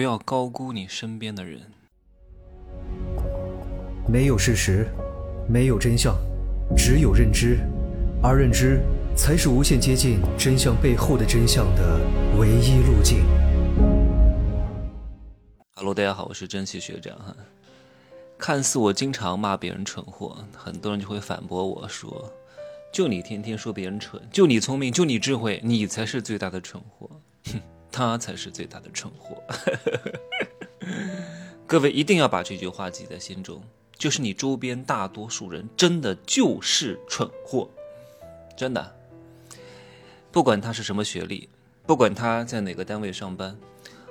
不要高估你身边的人。没有事实，没有真相，只有认知，而认知才是无限接近真相背后的真相的唯一路径。Hello，大家好，我是珍惜学长哈。看似我经常骂别人蠢货，很多人就会反驳我说：“就你天天说别人蠢，就你聪明，就你智慧，你才是最大的蠢货。”哼。他才是最大的蠢货，各位一定要把这句话记在心中，就是你周边大多数人真的就是蠢货，真的，不管他是什么学历，不管他在哪个单位上班，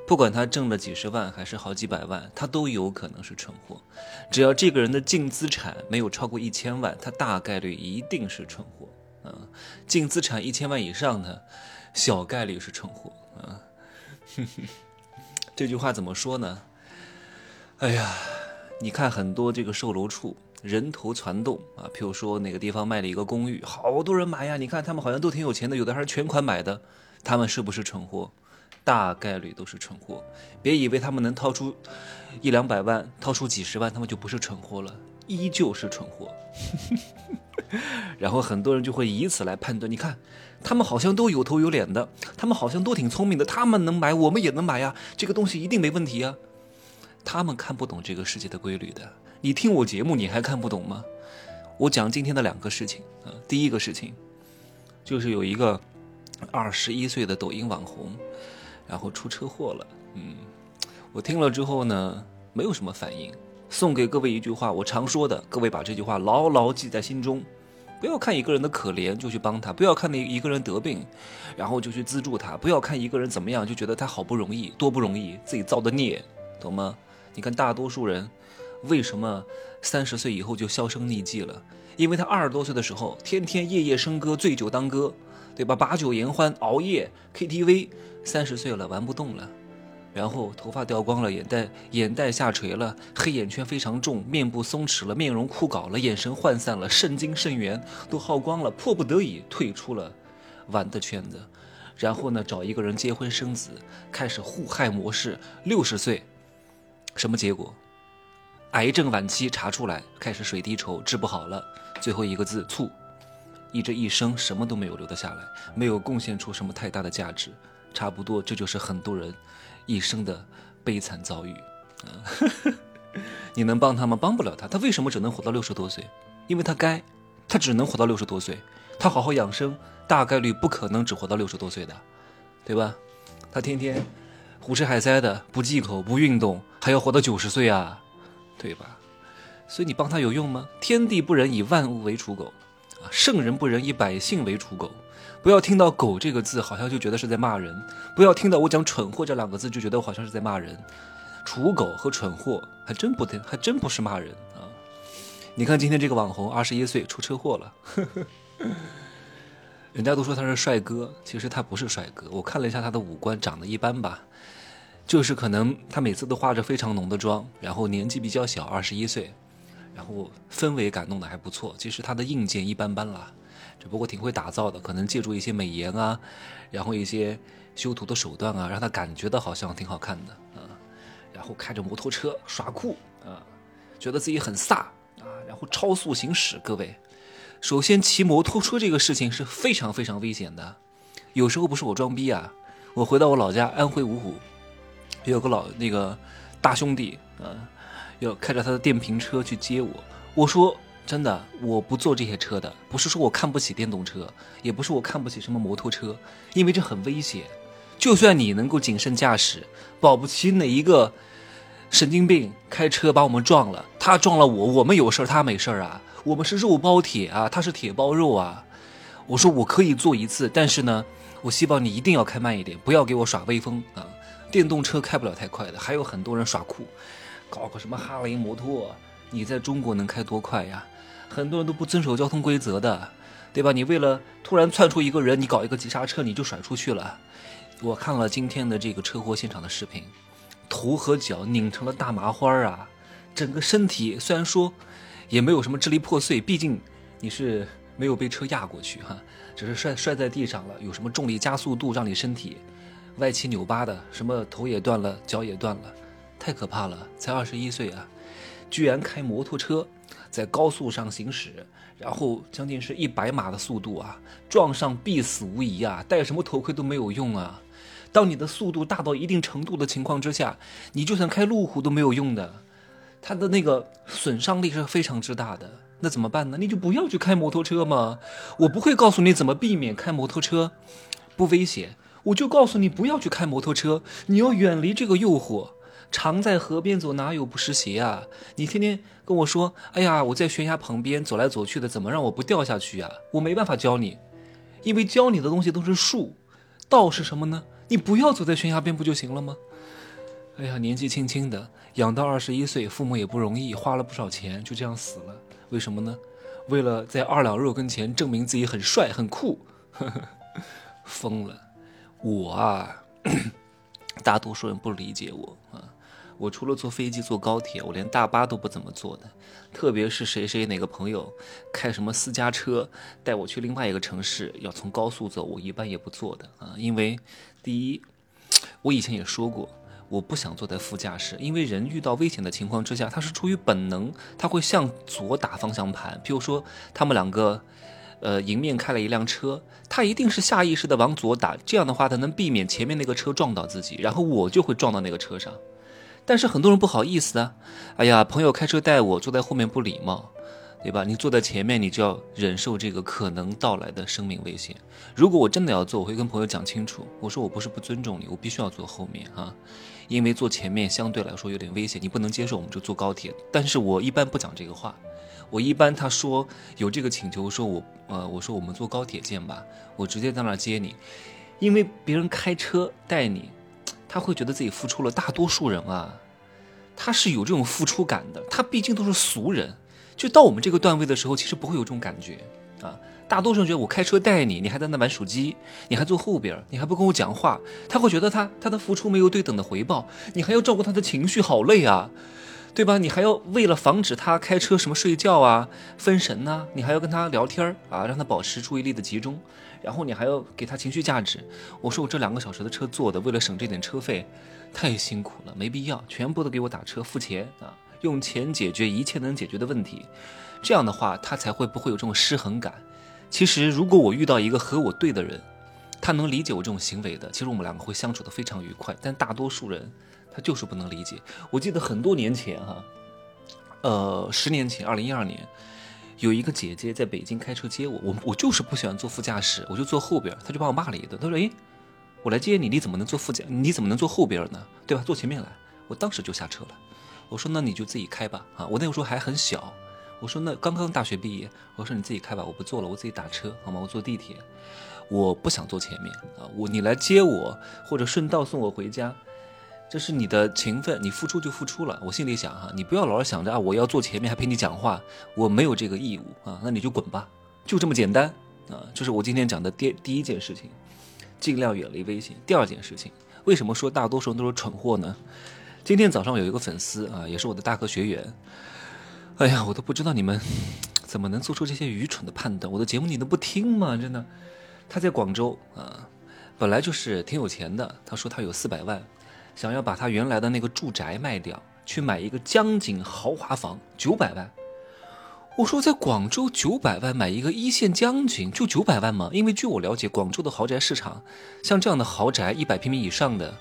不管他挣了几十万还是好几百万，他都有可能是蠢货。只要这个人的净资产没有超过一千万，他大概率一定是蠢货。啊，净资产一千万以上的，小概率是蠢货。啊。哼 哼这句话怎么说呢？哎呀，你看很多这个售楼处人头攒动啊，譬如说哪个地方卖了一个公寓，好多人买呀。你看他们好像都挺有钱的，有的还是全款买的。他们是不是蠢货？大概率都是蠢货。别以为他们能掏出一两百万，掏出几十万，他们就不是蠢货了，依旧是蠢货。然后很多人就会以此来判断，你看。他们好像都有头有脸的，他们好像都挺聪明的，他们能买，我们也能买呀，这个东西一定没问题呀。他们看不懂这个世界的规律的，你听我节目你还看不懂吗？我讲今天的两个事情啊，第一个事情就是有一个二十一岁的抖音网红，然后出车祸了。嗯，我听了之后呢，没有什么反应。送给各位一句话，我常说的，各位把这句话牢牢记在心中。不要看一个人的可怜就去帮他，不要看那一个人得病，然后就去资助他。不要看一个人怎么样就觉得他好不容易，多不容易，自己造的孽，懂吗？你看大多数人，为什么三十岁以后就销声匿迹了？因为他二十多岁的时候，天天夜夜笙歌，醉酒当歌，对吧？把酒言欢，熬夜 KTV。三十岁了，玩不动了。然后头发掉光了，眼袋眼袋下垂了，黑眼圈非常重，面部松弛了，面容枯槁了，眼神涣散了，肾精肾元都耗光了，迫不得已退出了玩的圈子。然后呢，找一个人结婚生子，开始互害模式。六十岁，什么结果？癌症晚期查出来，开始水滴筹，治不好了。最后一个字醋，一这一生什么都没有留得下来，没有贡献出什么太大的价值。差不多，这就是很多人。一生的悲惨遭遇，你能帮他吗？帮不了他。他为什么只能活到六十多岁？因为他该，他只能活到六十多岁。他好好养生，大概率不可能只活到六十多岁的，对吧？他天天胡吃海塞的，不忌口，不运动，还要活到九十岁啊，对吧？所以你帮他有用吗？天地不仁，以万物为刍狗，啊，圣人不仁，以百姓为刍狗。不要听到“狗”这个字，好像就觉得是在骂人；不要听到我讲“蠢货”这两个字，就觉得我好像是在骂人。刍狗和蠢货还真不对，还真不是骂人啊！你看今天这个网红，二十一岁出车祸了，人家都说他是帅哥，其实他不是帅哥。我看了一下他的五官，长得一般吧，就是可能他每次都化着非常浓的妆，然后年纪比较小，二十一岁，然后氛围感弄得还不错。其实他的硬件一般般啦。只不过挺会打造的，可能借助一些美颜啊，然后一些修图的手段啊，让他感觉到好像挺好看的啊。然后开着摩托车耍酷啊，觉得自己很飒啊，然后超速行驶。各位，首先骑摩托车这个事情是非常非常危险的，有时候不是我装逼啊，我回到我老家安徽芜湖，有个老那个大兄弟啊，要开着他的电瓶车去接我，我说。真的，我不坐这些车的，不是说我看不起电动车，也不是我看不起什么摩托车，因为这很危险。就算你能够谨慎驾驶，保不齐哪一个神经病开车把我们撞了，他撞了我，我们有事儿，他没事儿啊。我们是肉包铁啊，他是铁包肉啊。我说我可以坐一次，但是呢，我希望你一定要开慢一点，不要给我耍威风啊。电动车开不了太快的，还有很多人耍酷，搞个什么哈雷摩托，你在中国能开多快呀？很多人都不遵守交通规则的，对吧？你为了突然窜出一个人，你搞一个急刹车，你就甩出去了。我看了今天的这个车祸现场的视频，头和脚拧成了大麻花啊！整个身体虽然说也没有什么支离破碎，毕竟你是没有被车压过去哈，只是摔摔在地上了。有什么重力加速度让你身体歪七扭八的，什么头也断了，脚也断了，太可怕了！才二十一岁啊，居然开摩托车在高速上行驶，然后将近是一百码的速度啊，撞上必死无疑啊，戴什么头盔都没有用啊。当你的速度大到一定程度的情况之下，你就算开路虎都没有用的，它的那个损伤力是非常之大的。那怎么办呢？你就不要去开摩托车嘛。我不会告诉你怎么避免开摩托车不危险，我就告诉你不要去开摩托车，你要远离这个诱惑。常在河边走，哪有不湿鞋啊？你天天跟我说，哎呀，我在悬崖旁边走来走去的，怎么让我不掉下去呀？我没办法教你，因为教你的东西都是术。道是什么呢？你不要走在悬崖边不就行了吗？哎呀，年纪轻轻的养到二十一岁，父母也不容易，花了不少钱，就这样死了。为什么呢？为了在二两肉跟前证明自己很帅很酷呵呵，疯了！我啊，大多数人不理解我。我除了坐飞机、坐高铁，我连大巴都不怎么坐的。特别是谁谁哪个朋友开什么私家车带我去另外一个城市，要从高速走，我一般也不坐的啊。因为第一，我以前也说过。我不想坐在副驾驶，因为人遇到危险的情况之下，他是出于本能，他会向左打方向盘。譬如说，他们两个，呃，迎面开了一辆车，他一定是下意识的往左打，这样的话，他能避免前面那个车撞到自己，然后我就会撞到那个车上。但是很多人不好意思啊，哎呀，朋友开车带我，坐在后面不礼貌。对吧？你坐在前面，你就要忍受这个可能到来的生命危险。如果我真的要坐，我会跟朋友讲清楚，我说我不是不尊重你，我必须要坐后面啊，因为坐前面相对来说有点危险，你不能接受，我们就坐高铁。但是我一般不讲这个话，我一般他说有这个请求，说我呃，我说我们坐高铁见吧，我直接在那儿接你，因为别人开车带你，他会觉得自己付出了。大多数人啊，他是有这种付出感的，他毕竟都是俗人。就到我们这个段位的时候，其实不会有这种感觉啊。大多数人觉得我开车带你，你还在那玩手机，你还坐后边，你还不跟我讲话，他会觉得他他的付出没有对等的回报，你还要照顾他的情绪，好累啊，对吧？你还要为了防止他开车什么睡觉啊、分神呐，你还要跟他聊天啊，让他保持注意力的集中，然后你还要给他情绪价值。我说我这两个小时的车坐的，为了省这点车费，太辛苦了，没必要，全部都给我打车付钱啊。用钱解决一切能解决的问题，这样的话他才会不会有这种失衡感。其实，如果我遇到一个和我对的人，他能理解我这种行为的，其实我们两个会相处的非常愉快。但大多数人他就是不能理解。我记得很多年前哈，呃，十年前，二零一二年，有一个姐姐在北京开车接我，我我就是不喜欢坐副驾驶，我就坐后边，她就把我骂了一顿。她说：“诶，我来接你，你怎么能坐副驾？你怎么能坐后边呢？对吧？坐前面来。”我当时就下车了。我说那你就自己开吧啊！我那个时候还很小，我说那刚刚大学毕业，我说你自己开吧，我不坐了，我自己打车好吗？我坐地铁，我不想坐前面啊！我你来接我或者顺道送我回家，这是你的情分，你付出就付出了。我心里想哈，你不要老是想着啊，我要坐前面还陪你讲话，我没有这个义务啊，那你就滚吧，就这么简单啊！这是我今天讲的第第一件事情，尽量远离危险。第二件事情，为什么说大多数人都是蠢货呢？今天早上有一个粉丝啊，也是我的大哥学员。哎呀，我都不知道你们怎么能做出这些愚蠢的判断。我的节目你都不听吗？真的。他在广州啊，本来就是挺有钱的。他说他有四百万，想要把他原来的那个住宅卖掉，去买一个江景豪华房，九百万。我说在广州九百万买一个一线江景就九百万吗？因为据我了解，广州的豪宅市场，像这样的豪宅一百平米以上的。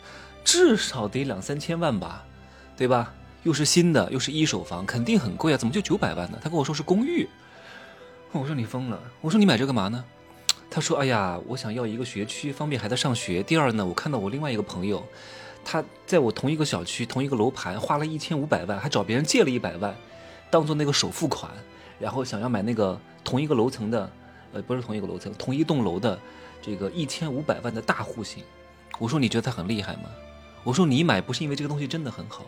至少得两三千万吧，对吧？又是新的，又是一手房，肯定很贵啊！怎么就九百万呢？他跟我说是公寓，我说你疯了！我说你买这干嘛呢？他说：“哎呀，我想要一个学区，方便孩子上学。第二呢，我看到我另外一个朋友，他在我同一个小区、同一个楼盘，花了一千五百万，还找别人借了一百万，当做那个首付款，然后想要买那个同一个楼层的，呃，不是同一个楼层，同一栋楼的这个一千五百万的大户型。我说你觉得他很厉害吗？”我说你买不是因为这个东西真的很好，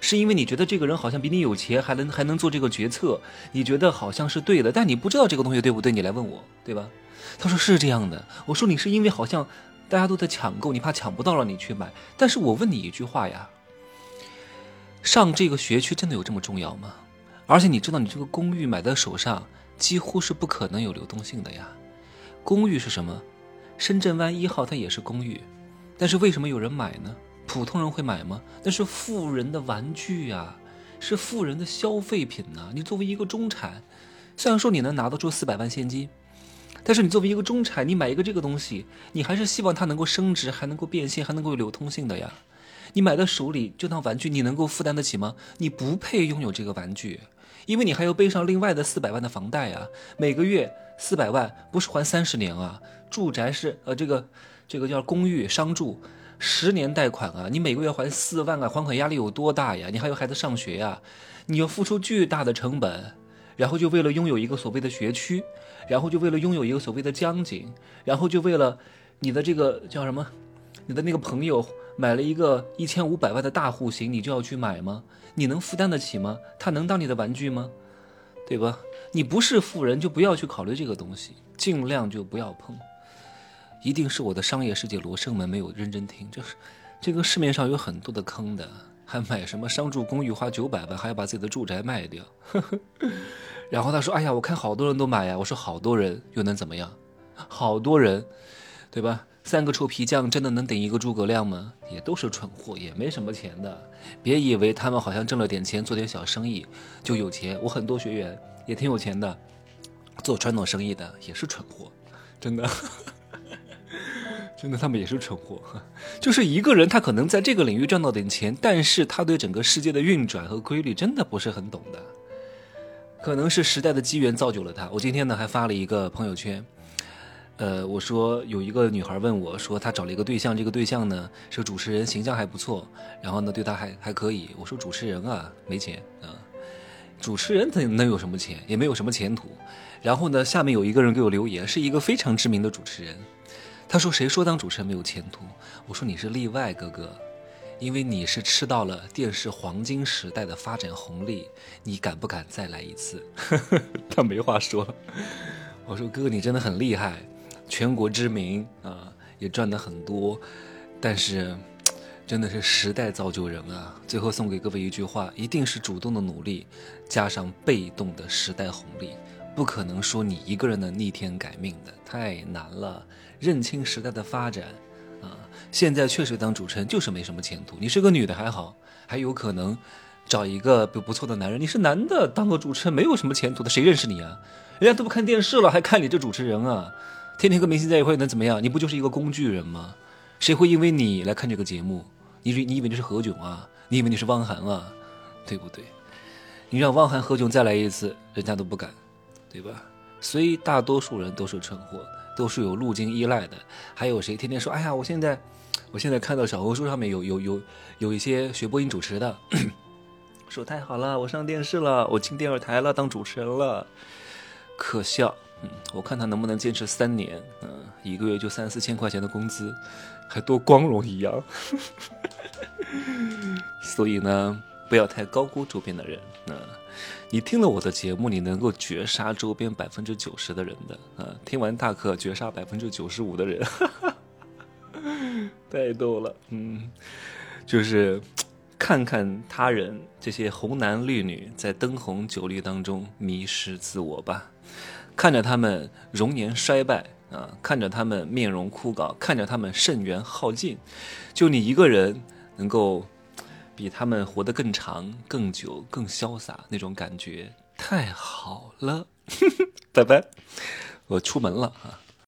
是因为你觉得这个人好像比你有钱，还能还能做这个决策，你觉得好像是对的，但你不知道这个东西对不对，你来问我，对吧？他说是这样的。我说你是因为好像大家都在抢购，你怕抢不到了你去买。但是我问你一句话呀，上这个学区真的有这么重要吗？而且你知道你这个公寓买在手上几乎是不可能有流动性的呀。公寓是什么？深圳湾一号它也是公寓。但是为什么有人买呢？普通人会买吗？那是富人的玩具呀，是富人的消费品呐。你作为一个中产，虽然说你能拿得出四百万现金，但是你作为一个中产，你买一个这个东西，你还是希望它能够升值，还能够变现，还能够有流通性的呀。你买到手里就当玩具，你能够负担得起吗？你不配拥有这个玩具，因为你还要背上另外的四百万的房贷呀。每个月四百万不是还三十年啊？住宅是呃这个这个叫公寓商住。十年贷款啊，你每个月还四万啊，还款压力有多大呀？你还有孩子上学呀，你要付出巨大的成本，然后就为了拥有一个所谓的学区，然后就为了拥有一个所谓的江景，然后就为了你的这个叫什么，你的那个朋友买了一个一千五百万的大户型，你就要去买吗？你能负担得起吗？他能当你的玩具吗？对吧？你不是富人就不要去考虑这个东西，尽量就不要碰。一定是我的商业世界罗生门没有认真听，就是这个市面上有很多的坑的，还买什么商住公寓花九百万，还要把自己的住宅卖掉。然后他说：“哎呀，我看好多人都买呀。”我说：“好多人又能怎么样？好多人，对吧？三个臭皮匠真的能顶一个诸葛亮吗？也都是蠢货，也没什么钱的。别以为他们好像挣了点钱，做点小生意就有钱。我很多学员也挺有钱的，做传统生意的也是蠢货，真的。”真的，他们也是蠢货。就是一个人，他可能在这个领域赚到点钱，但是他对整个世界的运转和规律真的不是很懂的。可能是时代的机缘造就了他。我今天呢还发了一个朋友圈，呃，我说有一个女孩问我说，她找了一个对象，这个对象呢是主持人，形象还不错，然后呢对她还还可以。我说主持人啊，没钱啊，主持人他能有什么钱？也没有什么前途。然后呢，下面有一个人给我留言，是一个非常知名的主持人。他说：“谁说当主持人没有前途？”我说：“你是例外，哥哥，因为你是吃到了电视黄金时代的发展红利。你敢不敢再来一次？” 他没话说。我说：“哥哥，你真的很厉害，全国知名啊，也赚的很多。但是，真的是时代造就人啊。最后送给各位一句话：一定是主动的努力，加上被动的时代红利。”不可能说你一个人能逆天改命的，太难了。认清时代的发展，啊，现在确实当主持人就是没什么前途。你是个女的还好，还有可能找一个不不错的男人。你是男的当个主持人没有什么前途的，谁认识你啊？人家都不看电视了，还看你这主持人啊？天天跟明星在一块能怎么样？你不就是一个工具人吗？谁会因为你来看这个节目？你你以为你是何炅啊？你以为你是汪涵啊？对不对？你让汪涵、何炅再来一次，人家都不敢。对吧？所以大多数人都是蠢货，都是有路径依赖的。还有谁天天说：“哎呀，我现在，我现在看到小红书上面有有有有一些学播音主持的，说太好了，我上电视了，我进电视台了，当主持人了。”可笑。嗯，我看他能不能坚持三年。嗯，一个月就三四千块钱的工资，还多光荣一样。所以呢，不要太高估周边的人。嗯。你听了我的节目，你能够绝杀周边百分之九十的人的啊！听完大课绝杀百分之九十五的人，太逗了。嗯，就是看看他人这些红男绿女在灯红酒绿当中迷失自我吧，看着他们容颜衰败啊，看着他们面容枯槁，看着他们肾源耗尽，就你一个人能够。比他们活得更长、更久、更潇洒，那种感觉太好了。拜拜，我出门了啊。